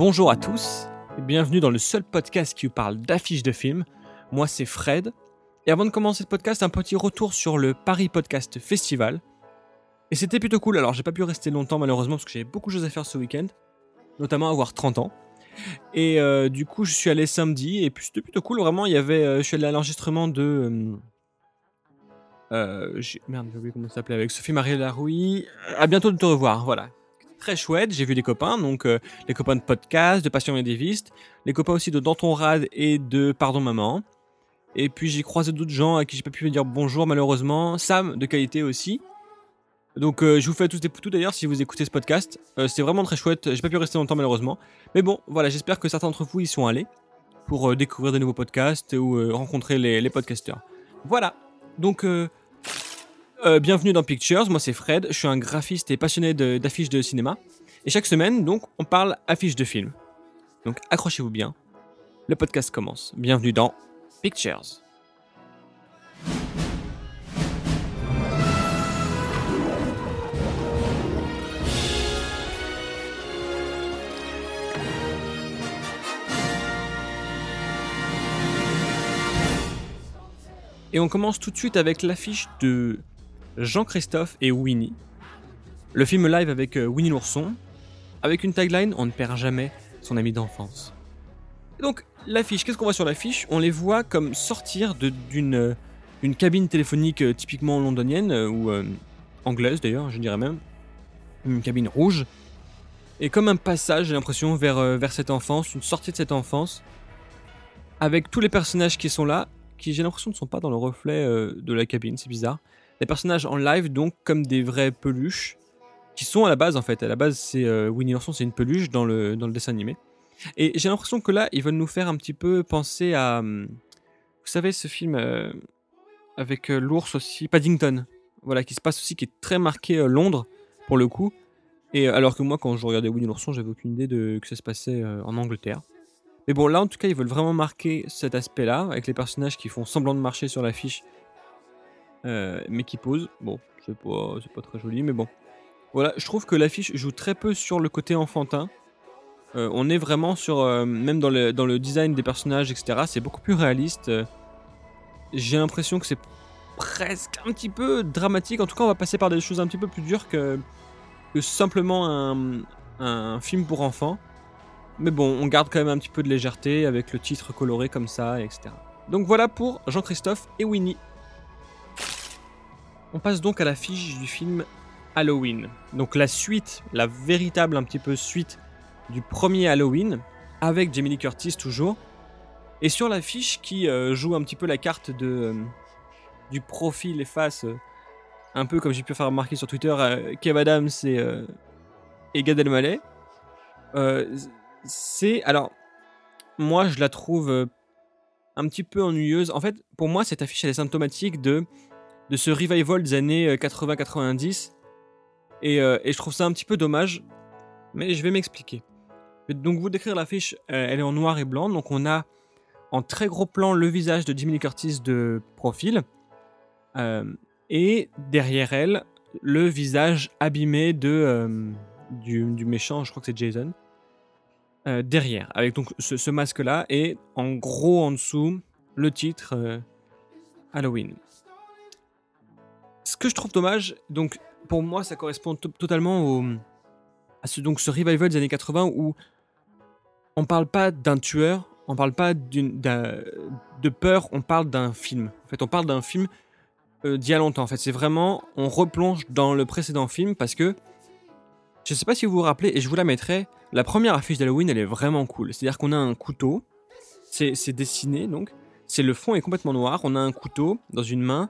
Bonjour à tous et bienvenue dans le seul podcast qui vous parle d'affiches de films. Moi c'est Fred. Et avant de commencer ce podcast, un petit retour sur le Paris Podcast Festival. Et c'était plutôt cool, alors j'ai pas pu rester longtemps malheureusement parce que j'avais beaucoup de choses à faire ce week-end, notamment avoir 30 ans. Et euh, du coup je suis allé samedi et puis c'était plutôt cool, vraiment il y avait, euh, je suis allé à l'enregistrement de... euh, euh, merde, j'ai oublié comment ça s'appelait avec Sophie Marie Larouille. À bientôt de te revoir, voilà. Très chouette, j'ai vu des copains, donc euh, les copains de podcast, de Passion Médiéviste, les copains aussi de Danton Rad et de Pardon Maman. Et puis j'ai croisé d'autres gens à qui j'ai pas pu dire bonjour malheureusement. Sam de qualité aussi. Donc euh, je vous fais tous des poutous d'ailleurs si vous écoutez ce podcast. Euh, C'était vraiment très chouette, j'ai pas pu rester longtemps malheureusement. Mais bon, voilà, j'espère que certains d'entre vous y sont allés pour découvrir des nouveaux podcasts ou rencontrer les, les podcasteurs. Voilà, donc euh, bienvenue dans Pictures, moi c'est Fred, je suis un graphiste et passionné de- d'affiches de, cinéma. Et chaque semaine, donc, on parle affiches de films. Donc accrochez-vous bien, le podcast commence. Bienvenue dans Pictures. Et on commence tout de suite avec l'affiche de Jean-Christophe et Winnie. Le film live avec euh, Winnie l'ourson, avec une tagline On ne perd jamais son ami d'enfance. Donc, l'affiche, qu'est-ce qu'on voit sur l'affiche? On les voit comme sortir d'une euh, d'une cabine téléphonique euh, typiquement londonienne, ou anglaise d'ailleurs, je dirais même. Une cabine rouge. Et comme un passage, j'ai l'impression, vers, vers cette enfance, une sortie de cette enfance, avec tous les personnages qui sont là, qui j'ai l'impression ne sont pas dans le reflet de la cabine, c'est bizarre. Les personnages en live, donc, comme des vraies peluches, qui sont à la base, en fait. À la base, c'est euh, Winnie l'ourson, c'est une peluche dans le, dans le dessin animé. Et j'ai l'impression que là, ils veulent nous faire un petit peu penser à. hum, Vous savez, ce film euh, avec euh, l'ours aussi, Paddington. Voilà, qui se passe aussi, qui est très marqué euh, Londres, pour le coup. Et alors que moi, quand je regardais Winnie l'ourson, j'avais aucune idée de que ça se passait en Angleterre. Mais bon, là, en tout cas, ils veulent vraiment marquer cet aspect-là, avec les personnages qui font semblant de marcher sur l'affiche, euh, mais qui posent. Bon, c'est pas, pas très joli, mais bon. Voilà, je trouve que l'affiche joue très peu sur le côté enfantin. Euh, on est vraiment sur, euh, même dans le, dans le design des personnages, etc., c'est beaucoup plus réaliste. J'ai l'impression que c'est presque un petit peu dramatique. En tout cas, on va passer par des choses un petit peu plus dures que, que simplement un, un film pour enfants. Mais bon, on garde quand même un petit peu de légèreté avec le titre coloré comme ça, etc. Donc voilà pour Jean-Christophe et Winnie. On passe donc à l'affiche du film Halloween. Donc la suite, la véritable un petit peu suite du premier Halloween, avec Jamie Lee Curtis toujours. Et sur l'affiche qui euh, joue un petit peu la carte de, euh, du profil et face, euh, un peu comme j'ai pu faire remarquer sur Twitter, Kev Adams et, et Gad c'est alors moi je la trouve un petit peu ennuyeuse. En fait, pour moi cette affiche elle est symptomatique de de ce revival des années 80-90 et, euh, et je trouve ça un petit peu dommage. Mais je vais m'expliquer. Donc vous décrire l'affiche. euh, elle est en noir et blanc, donc on a en très gros plan le visage de Jimmy Curtis de profil euh, et derrière elle le visage abîmé de euh, du, méchant, je crois que c'est Jason. euh, derrière, avec donc ce, ce masque-là, et en gros en dessous, le titre euh, Halloween. Que je trouve dommage, donc pour moi ça correspond to- totalement à ce, donc, ce revival des années 80 où on parle pas d'un tueur, on parle pas de peur, on parle d'un film. En fait, on parle d'un film euh, d'il y a longtemps. En fait, c'est vraiment, on replonge dans le précédent film parce que je sais pas si vous vous rappelez, et je vous la mettrai. La première affiche d'Halloween, elle est vraiment cool. C'est-à-dire qu'on a un couteau, c'est dessiné donc, c'est le fond est complètement noir. On a un couteau dans une main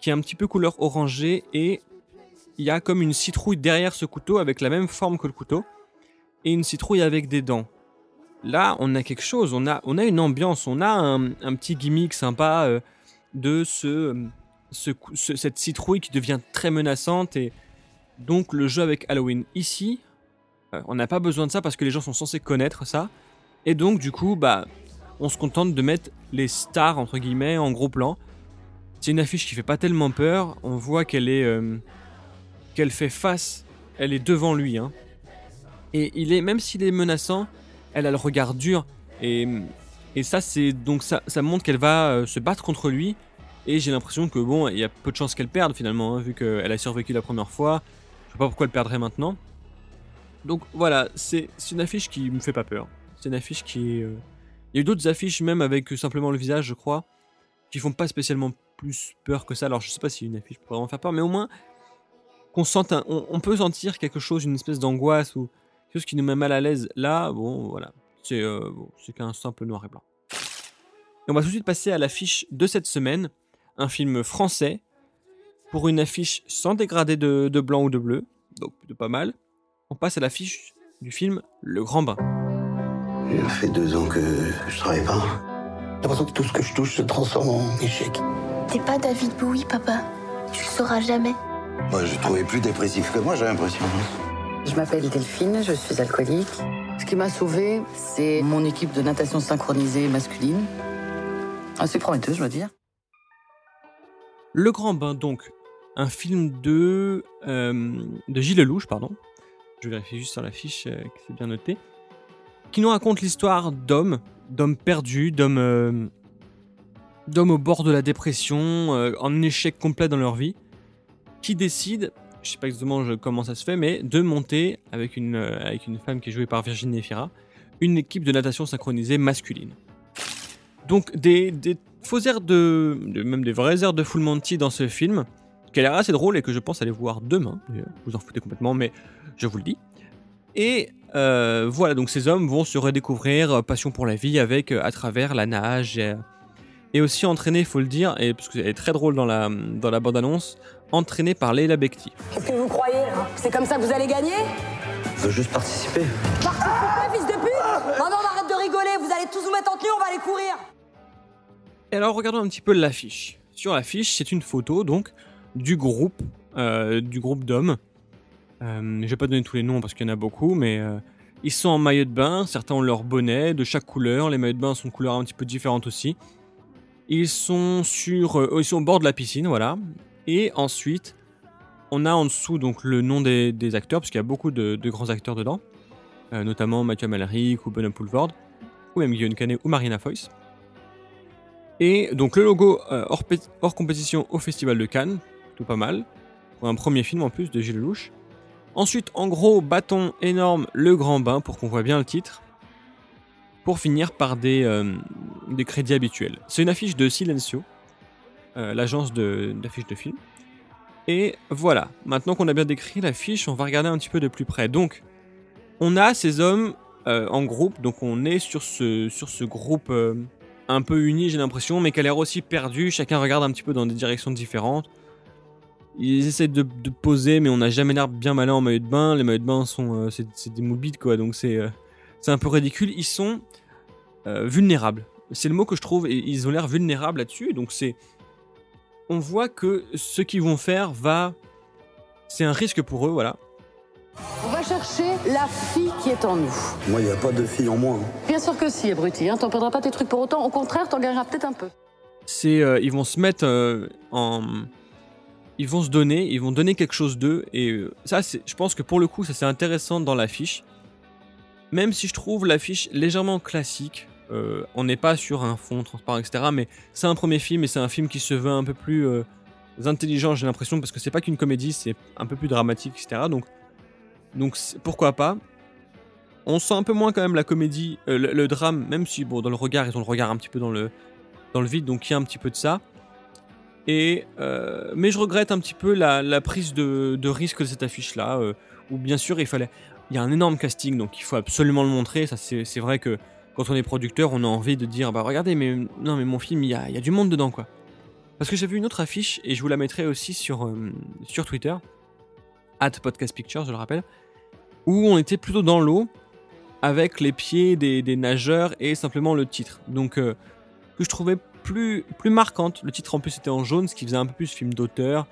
qui est un petit peu couleur orangée et il y a comme une citrouille derrière ce couteau avec la même forme que le couteau et une citrouille avec des dents. Là, on a quelque chose, on a, on a une ambiance, on a un, un petit gimmick sympa euh, de ce, ce, cette citrouille qui devient très menaçante et donc le jeu avec Halloween. Ici, euh, on n'a pas besoin de ça parce que les gens sont censés connaître ça et donc du coup, bah, on se contente de mettre les stars entre guillemets en gros plan. C'est une affiche qui fait pas tellement peur. On voit qu'elle est, euh, qu'elle fait face, elle est devant lui. hein. Et il est, même s'il est menaçant, elle a le regard dur et, et ça c'est donc ça, ça montre qu'elle va euh, se battre contre lui et j'ai l'impression que bon il y a peu de chances qu'elle perde finalement hein, vu qu'elle a survécu la première fois je sais pas pourquoi elle perdrait maintenant donc voilà c'est une affiche qui me fait pas peur c'est une affiche qui euh, il y a eu d'autres affiches même avec simplement le visage je crois qui font pas spécialement plus peur que ça alors je sais pas si une affiche pourrait vraiment faire peur mais au moins qu'on sente on, peut sentir quelque chose une espèce d'angoisse ou quelque chose qui nous met mal à l'aise là bon voilà c'est euh, bon, qu'un simple noir et blanc et on va tout de suite passer à l'affiche de cette semaine, un film français, pour une affiche sans dégradé de, blanc ou de bleu, donc plutôt pas mal. On passe à l'affiche du film Le Grand Bain. Il fait deux ans que je travaille pas. J'ai l'impression que tout ce que je touche se transforme en échec. T'es pas David Bowie, papa. Tu le sauras jamais. Moi, je trouvais plus dépressif que moi, j'ai l'impression. Je m'appelle Delphine, je suis alcoolique. Ce qui m'a sauvée, c'est mon équipe de natation synchronisée masculine. Assez prometteuse, je dois dire. Le Grand Bain, donc, un film de, euh, de Gilles Lelouch, pardon. Je vérifie juste sur l'affiche euh, que c'est bien noté. Qui nous raconte l'histoire d'hommes, d'hommes perdus, d'hommes, euh, d'hommes au bord de la dépression, euh, en échec complet dans leur vie, qui décident, je sais pas exactement comment ça se fait, mais de monter avec une, euh, avec une femme qui est jouée par Virginie Efira, une équipe de natation synchronisée masculine. Donc des, des faux airs de, de- même des vrais airs de Full Monty dans ce film, qui a l'air assez drôle et que je pense aller voir demain. Vous en foutez complètement, mais je vous le dis. Et euh, voilà, donc ces hommes vont se redécouvrir passion pour la vie avec à travers la nage et, et aussi entraînés, il faut le dire, et parce qu'elle est très drôle dans la dans la bande annonce, entraînés par Leila Bekti. Qu'est-ce que vous croyez hein? C'est comme ça que vous allez gagner? Je veux juste participer. Participez, fils de pute Non, non, on arrête de rigoler, vous allez tous vous mettre en tenue, on va aller courir Et alors regardons un petit peu l'affiche. Sur l'affiche, c'est une photo donc du groupe, euh, du groupe d'hommes. Euh, je vais pas donner tous les noms parce qu'il y en a beaucoup, mais euh, ils sont en maillot de bain. Certains ont leur bonnet de chaque couleur. Les maillots de bain sont de couleurs un petit peu différentes aussi. Ils sont sur, euh, ils sont au bord de la piscine, voilà. Et ensuite, on a en dessous donc le nom des, acteurs parce qu'il y a beaucoup de, grands acteurs dedans, euh, notamment Mathieu Amalric ou Benoît Poulvord, ou même Guillaume Canet ou Marina Foïs. Et donc le logo euh, hors, pé- hors compétition au Festival de Cannes, tout pas mal. Pour un premier film en plus de Gilles Lelouch. Ensuite, en gros, bâton énorme, le grand bain pour qu'on voit bien le titre. Pour finir par des, des crédits habituels. C'est une affiche de Silencio, euh, l'agence de- d'affiches de, films. Et voilà, maintenant qu'on a bien décrit l'affiche, on va regarder un petit peu de plus près. Donc, on a ces hommes euh, en groupe, donc on est sur ce, sur ce groupe euh, un peu uni, j'ai l'impression, mais qui a l'air aussi perdu. Chacun regarde un petit peu dans des directions différentes. Ils essaient de, de poser, mais on n'a jamais l'air bien malin en maillot de bain. Les maillots de bain sont c'est des moules bites, quoi, donc c'est c'est un peu ridicule. Ils sont vulnérables. C'est le mot que je trouve. Et ils ont l'air vulnérables là-dessus. Donc c'est, on voit que ce qu'ils vont faire va, c'est un risque pour eux, voilà. On va chercher la fille qui est en nous. Moi, il n'y a pas de fille en moi. hein. Bien sûr que si, abruti. Hein. T'en perdras pas tes trucs pour autant. Au contraire, t'en gagneras peut-être un peu. c'est euh, ils vont se mettre euh, en ils vont se donner ils vont donner quelque chose d'eux et euh, ça c'est je pense que pour le coup ça c'est intéressant dans l'affiche même si je trouve l'affiche légèrement classique euh, on n'est pas sur un fond transparent etc mais c'est un premier film et c'est un film qui se veut un peu plus euh, intelligent j'ai l'impression parce que c'est pas qu'une comédie c'est un peu plus dramatique etc donc donc pourquoi pas? On sent un peu moins quand même la comédie euh, le, drame même si bon dans le regard ils ont le regard un petit peu dans le dans le vide, donc il y a un petit peu de ça. Et, mais je regrette un petit peu la, prise de, risque de cette affiche-là, euh, où bien sûr il fallait... Il y a un énorme casting, donc il faut absolument le montrer. Ça, c'est vrai que quand on est producteur, on a envie de dire, bah regardez, mais non, mais mon film, il y a, du monde dedans, quoi. Parce que j'ai vu une autre affiche, et je vous la mettrai aussi sur, euh, sur Twitter, at Podcast Pictures, je le rappelle, où on était plutôt dans l'eau, avec les pieds des, des nageurs et simplement le titre. Donc... euh, que je trouvais plus, plus marquante. Le titre en plus était en jaune, ce qui faisait un peu plus film d'auteur.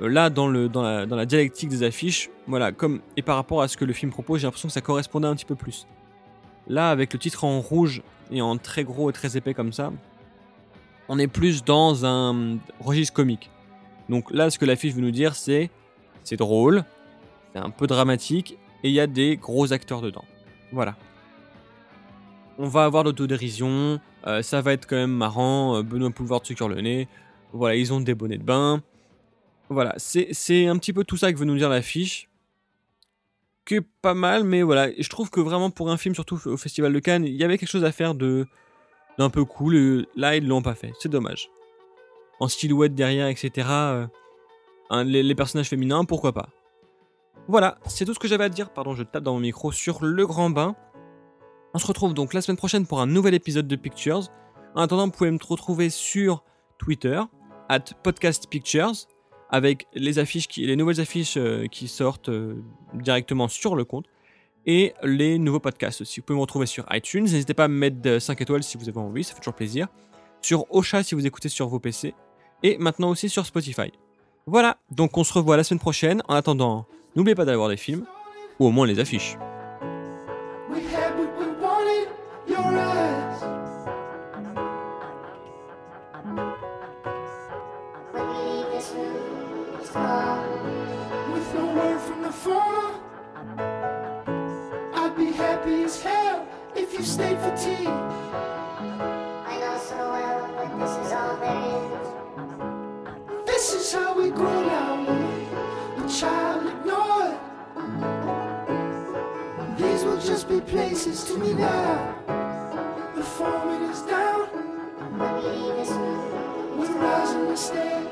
Euh, là, dans, le, dans, la, dans la dialectique des affiches, voilà, comme et par rapport à ce que le film propose, j'ai l'impression que ça correspondait un petit peu plus. Là, avec le titre en rouge et en très gros et très épais comme ça, on est plus dans un registre comique. Donc là, ce que l'affiche veut nous dire, c'est c'est drôle, c'est un peu dramatique et il y a des gros acteurs dedans. Voilà. on va avoir l'autodérision, euh, ça va être quand même marrant, euh, Benoît Poulvard se cure le nez, voilà, ils ont des bonnets de bain. Voilà, c'est un petit peu tout ça que veut nous dire l'affiche. Pas mal, mais voilà, je trouve que vraiment pour un film, surtout au Festival de Cannes, il y avait quelque chose à faire de d'un peu cool. et Là, ils l'ont pas fait, c'est dommage. En silhouette derrière, etc. euh, les, personnages féminins, pourquoi pas. Voilà, c'est tout ce que j'avais à dire. Pardon, je tape dans mon micro sur le grand bain. On se retrouve donc la semaine prochaine pour un nouvel épisode de Pictures. En attendant, vous pouvez me retrouver sur Twitter, at Podcast Pictures, avec les affiches les nouvelles affiches euh, qui sortent euh, directement sur le compte et les nouveaux podcasts aussi. Vous pouvez me retrouver sur iTunes. N'hésitez pas à me mettre 5 étoiles si vous avez envie, ça fait toujours plaisir. Sur Ocha si vous écoutez sur vos PC. Et maintenant aussi sur Spotify. Voilà, donc on se revoit la semaine prochaine. En attendant, n'oubliez pas d'aller voir des films, ou au moins les affiches. Happy as hell if you stayed for tea. I know so well that this is all there is. This is how we grow now, a child ignored. These will just be places to me now. The foreman is down, When we leave this room, we're rising stay.